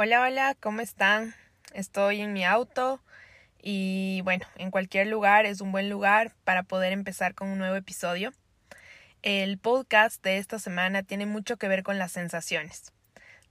Hola, hola, ¿cómo están? Estoy en mi auto y bueno, en cualquier lugar es un buen lugar para poder empezar con un nuevo episodio. El podcast de esta semana tiene mucho que ver con las sensaciones,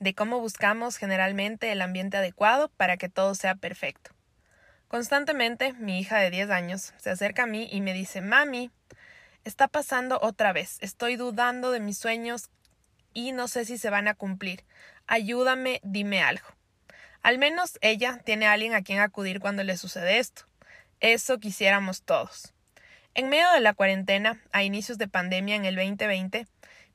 de cómo buscamos generalmente el ambiente adecuado para que todo sea perfecto. Constantemente, mi hija de 10 años se acerca a mí y me dice, Mami, está pasando otra vez, estoy dudando de mis sueños y no sé si se van a cumplir. Ayúdame, dime algo. Al menos ella tiene a alguien a quien acudir cuando le sucede esto. Eso quisiéramos todos. En medio de la cuarentena, a inicios de pandemia en el 2020,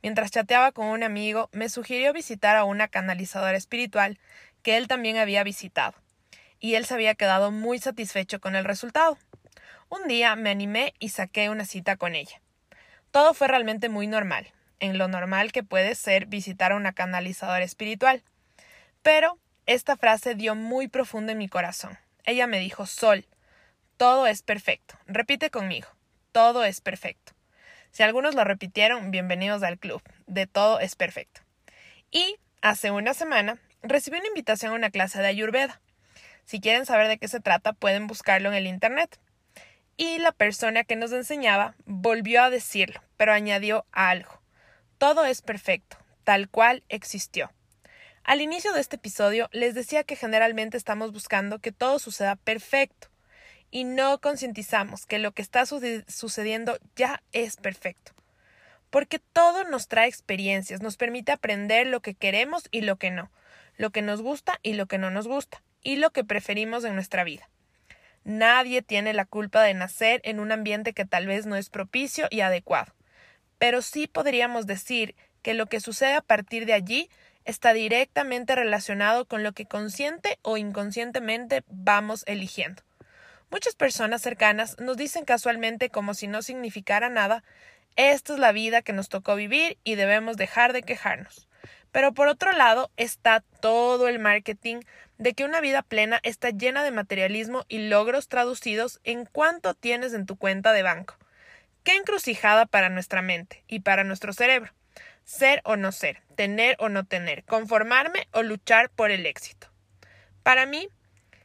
mientras chateaba con un amigo, me sugirió visitar a una canalizadora espiritual que él también había visitado, y él se había quedado muy satisfecho con el resultado. Un día me animé y saqué una cita con ella. Todo fue realmente muy normal en lo normal que puede ser visitar a una canalizadora espiritual. Pero esta frase dio muy profundo en mi corazón. Ella me dijo, Sol, todo es perfecto. Repite conmigo, todo es perfecto. Si algunos lo repitieron, bienvenidos al club, de todo es perfecto. Y hace una semana recibí una invitación a una clase de Ayurveda. Si quieren saber de qué se trata, pueden buscarlo en el Internet. Y la persona que nos enseñaba volvió a decirlo, pero añadió algo. Todo es perfecto, tal cual existió. Al inicio de este episodio les decía que generalmente estamos buscando que todo suceda perfecto y no concientizamos que lo que está sucediendo ya es perfecto. Porque todo nos trae experiencias, nos permite aprender lo que queremos y lo que no, lo que nos gusta y lo que no nos gusta, y lo que preferimos en nuestra vida. Nadie tiene la culpa de nacer en un ambiente que tal vez no es propicio y adecuado pero sí podríamos decir que lo que sucede a partir de allí está directamente relacionado con lo que consciente o inconscientemente vamos eligiendo. Muchas personas cercanas nos dicen casualmente como si no significara nada esta es la vida que nos tocó vivir y debemos dejar de quejarnos. Pero por otro lado está todo el marketing de que una vida plena está llena de materialismo y logros traducidos en cuánto tienes en tu cuenta de banco. Qué encrucijada para nuestra mente y para nuestro cerebro. Ser o no ser, tener o no tener, conformarme o luchar por el éxito. Para mí,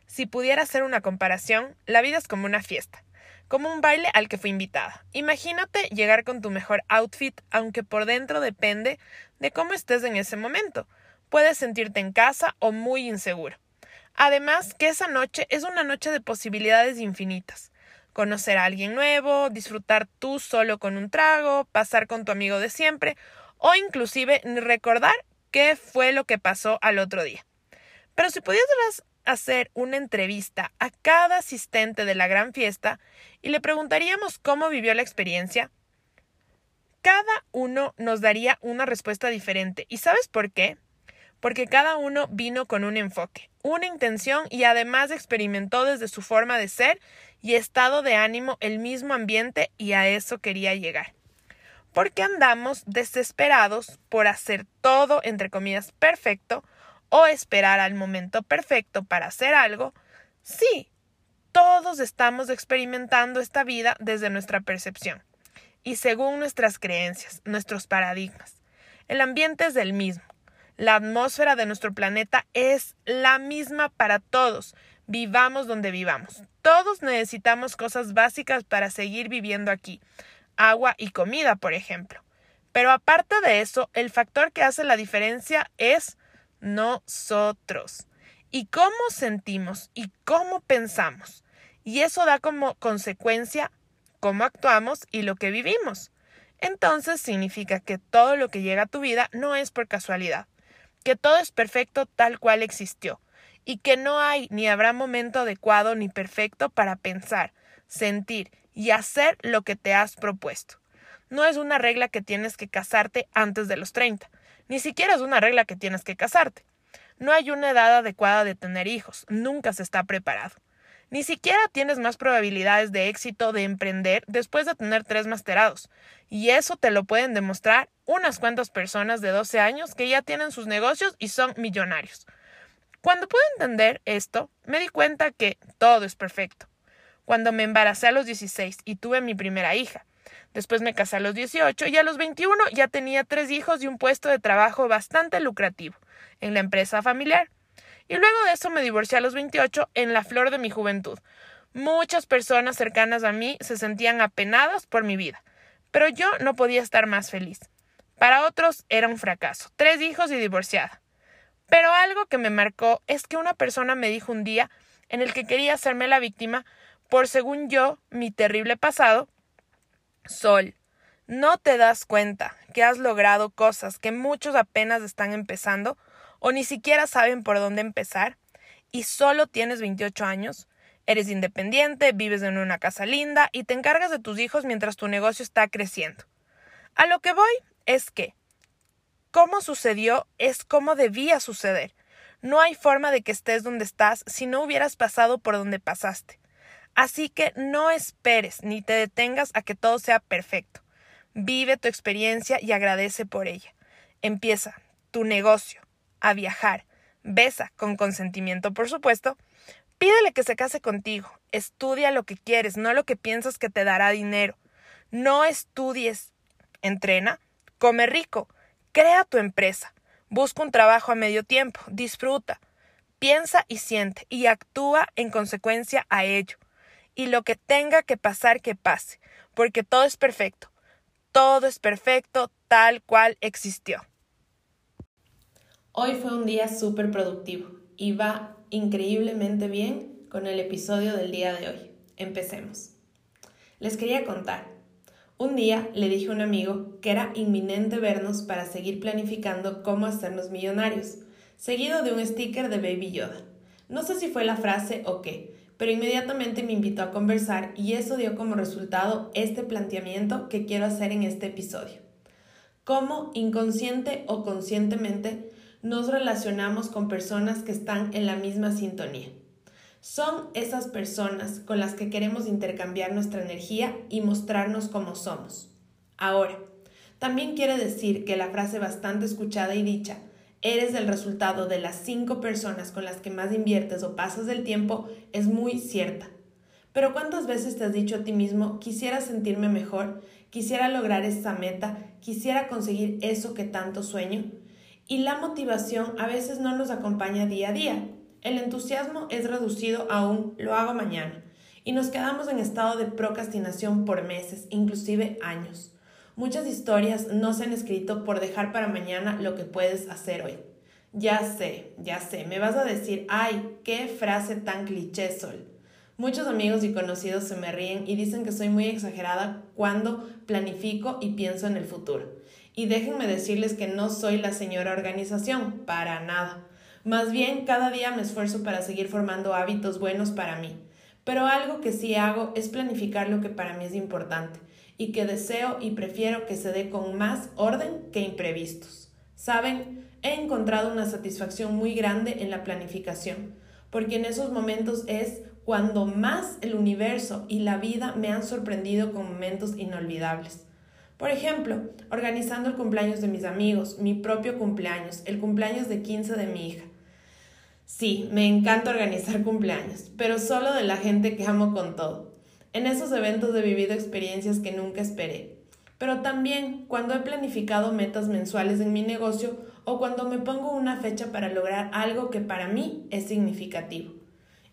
si pudiera hacer una comparación, la vida es como una fiesta, como un baile al que fui invitada. Imagínate llegar con tu mejor outfit, aunque por dentro depende de cómo estés en ese momento. Puedes sentirte en casa o muy inseguro. Además, que esa noche es una noche de posibilidades infinitas conocer a alguien nuevo, disfrutar tú solo con un trago, pasar con tu amigo de siempre o inclusive recordar qué fue lo que pasó al otro día. Pero si pudieras hacer una entrevista a cada asistente de la gran fiesta y le preguntaríamos cómo vivió la experiencia, cada uno nos daría una respuesta diferente. ¿Y sabes por qué? Porque cada uno vino con un enfoque, una intención y además experimentó desde su forma de ser y estado de ánimo el mismo ambiente y a eso quería llegar. Porque andamos desesperados por hacer todo, entre comillas, perfecto o esperar al momento perfecto para hacer algo. Sí, todos estamos experimentando esta vida desde nuestra percepción y según nuestras creencias, nuestros paradigmas. El ambiente es el mismo. La atmósfera de nuestro planeta es la misma para todos vivamos donde vivamos. Todos necesitamos cosas básicas para seguir viviendo aquí. Agua y comida, por ejemplo. Pero aparte de eso, el factor que hace la diferencia es nosotros. Y cómo sentimos y cómo pensamos. Y eso da como consecuencia cómo actuamos y lo que vivimos. Entonces significa que todo lo que llega a tu vida no es por casualidad, que todo es perfecto tal cual existió, y que no hay ni habrá momento adecuado ni perfecto para pensar, sentir y hacer lo que te has propuesto. No es una regla que tienes que casarte antes de los 30, ni siquiera es una regla que tienes que casarte. No hay una edad adecuada de tener hijos, nunca se está preparado. Ni siquiera tienes más probabilidades de éxito de emprender después de tener tres masterados, y eso te lo pueden demostrar unas cuantas personas de 12 años que ya tienen sus negocios y son millonarios. Cuando pude entender esto, me di cuenta que todo es perfecto. Cuando me embaracé a los 16 y tuve mi primera hija. Después me casé a los 18 y a los 21 ya tenía tres hijos y un puesto de trabajo bastante lucrativo en la empresa familiar. Y luego de eso me divorcié a los 28 en la flor de mi juventud. Muchas personas cercanas a mí se sentían apenadas por mi vida, pero yo no podía estar más feliz. Para otros era un fracaso, tres hijos y divorciada. Pero algo que me marcó es que una persona me dijo un día en el que quería hacerme la víctima por, según yo, mi terrible pasado, Sol, ¿no te das cuenta que has logrado cosas que muchos apenas están empezando o ni siquiera saben por dónde empezar? Y solo tienes 28 años. Eres independiente, vives en una casa linda y te encargas de tus hijos mientras tu negocio está creciendo. A lo que voy es que cómo sucedió es como debía suceder. No hay forma de que estés donde estás si no hubieras pasado por donde pasaste. Así que no esperes ni te detengas a que todo sea perfecto. Vive tu experiencia y agradece por ella. Empieza tu negocio, a viajar, besa con consentimiento, por supuesto. Pídele que se case contigo. Estudia lo que quieres, no lo que piensas que te dará dinero. No estudies. Entrena. Come rico. Crea tu empresa. Busca un trabajo a medio tiempo. Disfruta. Piensa y siente y actúa en consecuencia a ello y lo que tenga que pasar que pase, porque todo es perfecto, todo es perfecto tal cual existió. Hoy fue un día súper productivo y va increíblemente bien con el episodio del día de hoy. Empecemos. Les quería contar. Un día le dije a un amigo que era inminente vernos para seguir planificando cómo hacernos millonarios, seguido de un sticker de Baby Yoda. No sé si fue la frase o qué, pero inmediatamente me invitó a conversar y eso dio como resultado este planteamiento que quiero hacer en este episodio. Cómo inconsciente o conscientemente nos relacionamos con personas que están en la misma sintonía. Son esas personas con las que queremos intercambiar nuestra energía y mostrarnos como somos. Ahora, también quiere decir que la frase bastante escuchada y dicha, eres el resultado de las cinco personas con las que más inviertes o pasas del tiempo es muy cierta. Pero ¿cuántas veces te has dicho a ti mismo, quisiera sentirme mejor, quisiera lograr esa meta, quisiera conseguir eso que tanto sueño? Y la motivación a veces no nos acompaña día a día. El entusiasmo es reducido a un lo hago mañana y nos quedamos en estado de procrastinación por meses, inclusive años. Muchas historias no se han escrito por dejar para mañana lo que puedes hacer hoy. Ya sé, ya sé, me vas a decir, ay, qué frase tan cliché, Sol. Muchos amigos y conocidos se me ríen y dicen que soy muy exagerada cuando planifico y pienso en el futuro. Y déjenme decirles que no soy la señora organización, para nada. Más bien, cada día me esfuerzo para seguir formando hábitos buenos para mí. Pero algo que sí hago es planificar lo que para mí es importante y que deseo y prefiero que se dé con más orden que imprevistos. Saben, he encontrado una satisfacción muy grande en la planificación, porque en esos momentos es cuando más el universo y la vida me han sorprendido con momentos inolvidables. Por ejemplo, organizando el cumpleaños de mis amigos, mi propio cumpleaños, el cumpleaños de 15 de mi hija. Sí, me encanta organizar cumpleaños, pero solo de la gente que amo con todo. En esos eventos he vivido experiencias que nunca esperé, pero también cuando he planificado metas mensuales en mi negocio o cuando me pongo una fecha para lograr algo que para mí es significativo.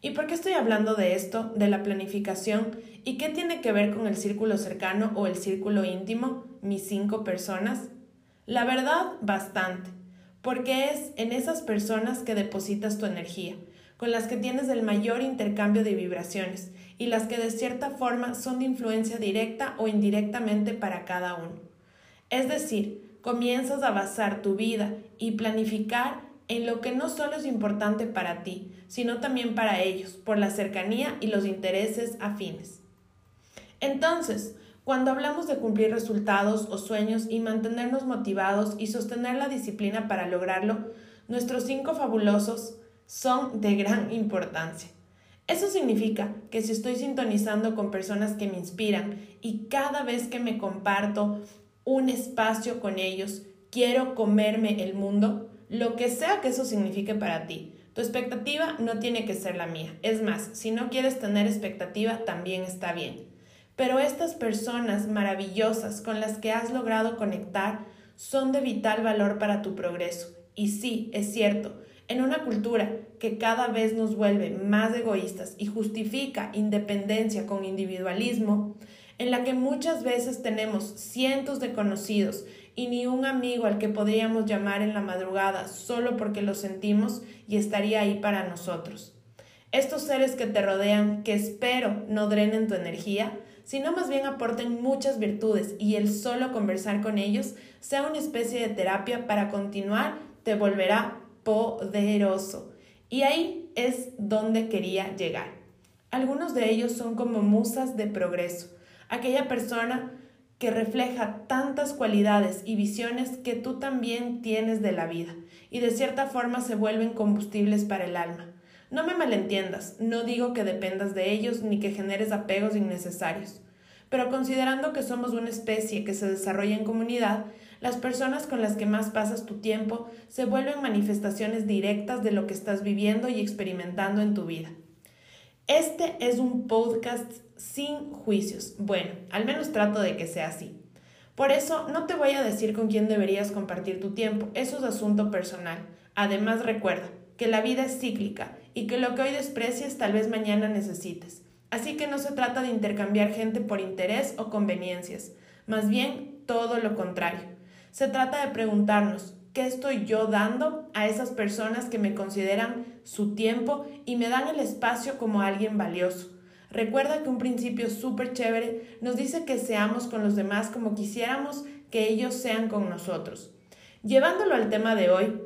¿Y por qué estoy hablando de esto, de la planificación? ¿Y qué tiene que ver con el círculo cercano o el círculo íntimo, mis cinco personas? La verdad, bastante, porque es en esas personas que depositas tu energía, con las que tienes el mayor intercambio de vibraciones y las que de cierta forma son de influencia directa o indirectamente para cada uno. Es decir, comienzas a basar tu vida y planificar en lo que no solo es importante para ti, sino también para ellos, por la cercanía y los intereses afines. Entonces, cuando hablamos de cumplir resultados o sueños y mantenernos motivados y sostener la disciplina para lograrlo, nuestros cinco fabulosos son de gran importancia. Eso significa que si estoy sintonizando con personas que me inspiran y cada vez que me comparto un espacio con ellos, quiero comerme el mundo, lo que sea que eso signifique para ti. Tu expectativa no tiene que ser la mía. Es más, si no quieres tener expectativa, también está bien. Pero estas personas maravillosas con las que has logrado conectar son de vital valor para tu progreso. Y sí, es cierto, En una cultura que cada vez nos vuelve más egoístas y justifica independencia con individualismo, en la que muchas veces tenemos cientos de conocidos y ni un amigo al que podríamos llamar en la madrugada solo porque lo sentimos y estaría ahí para nosotros. Estos seres que te rodean, que espero no drenen tu energía, sino más bien aporten muchas virtudes y el solo conversar con ellos sea una especie de terapia para continuar, te volverá poderoso. Y ahí es donde quería llegar. Algunos de ellos son como musas de progreso, aquella persona que refleja tantas cualidades y visiones que tú también tienes de la vida y de cierta forma se vuelven combustibles para el alma. No me malentiendas, no digo que dependas de ellos ni que generes apegos innecesarios, pero considerando que somos una especie que se desarrolla en comunidad, las personas con las que más pasas tu tiempo se vuelven manifestaciones directas de lo que estás viviendo y experimentando en tu vida. Este es un podcast sin juicios. Bueno, al menos trato de que sea así. Por eso no te voy a decir con quién deberías compartir tu tiempo, eso es asunto personal. Además recuerda que la vida es cíclica y que lo que hoy desprecias tal vez mañana necesites. Así que no se trata de intercambiar gente por interés o conveniencias, más bien todo lo contrario. Se trata de preguntarnos, ¿qué estoy yo dando a esas personas que me consideran su tiempo y me dan el espacio como alguien valioso? Recuerda que un principio súper chévere nos dice que seamos con los demás como quisiéramos que ellos sean con nosotros. Llevándolo al tema de hoy,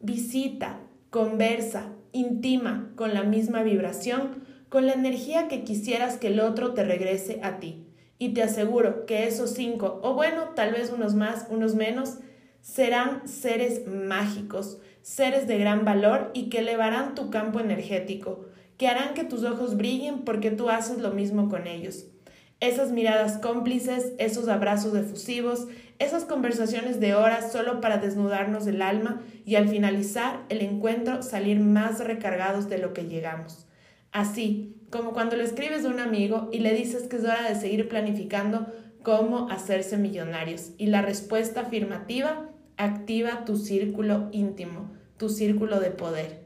visita, conversa, intima con la misma vibración, con la energía que quisieras que el otro te regrese a ti. Y te aseguro que esos cinco, o bueno, tal vez unos más, unos menos, serán seres mágicos, seres de gran valor y que elevarán tu campo energético, que harán que tus ojos brillen porque tú haces lo mismo con ellos. Esas miradas cómplices, esos abrazos efusivos, esas conversaciones de horas solo para desnudarnos el alma y al finalizar el encuentro salir más recargados de lo que llegamos. Así, como cuando le escribes a un amigo y le dices que es hora de seguir planificando cómo hacerse millonarios. Y la respuesta afirmativa activa tu círculo íntimo, tu círculo de poder.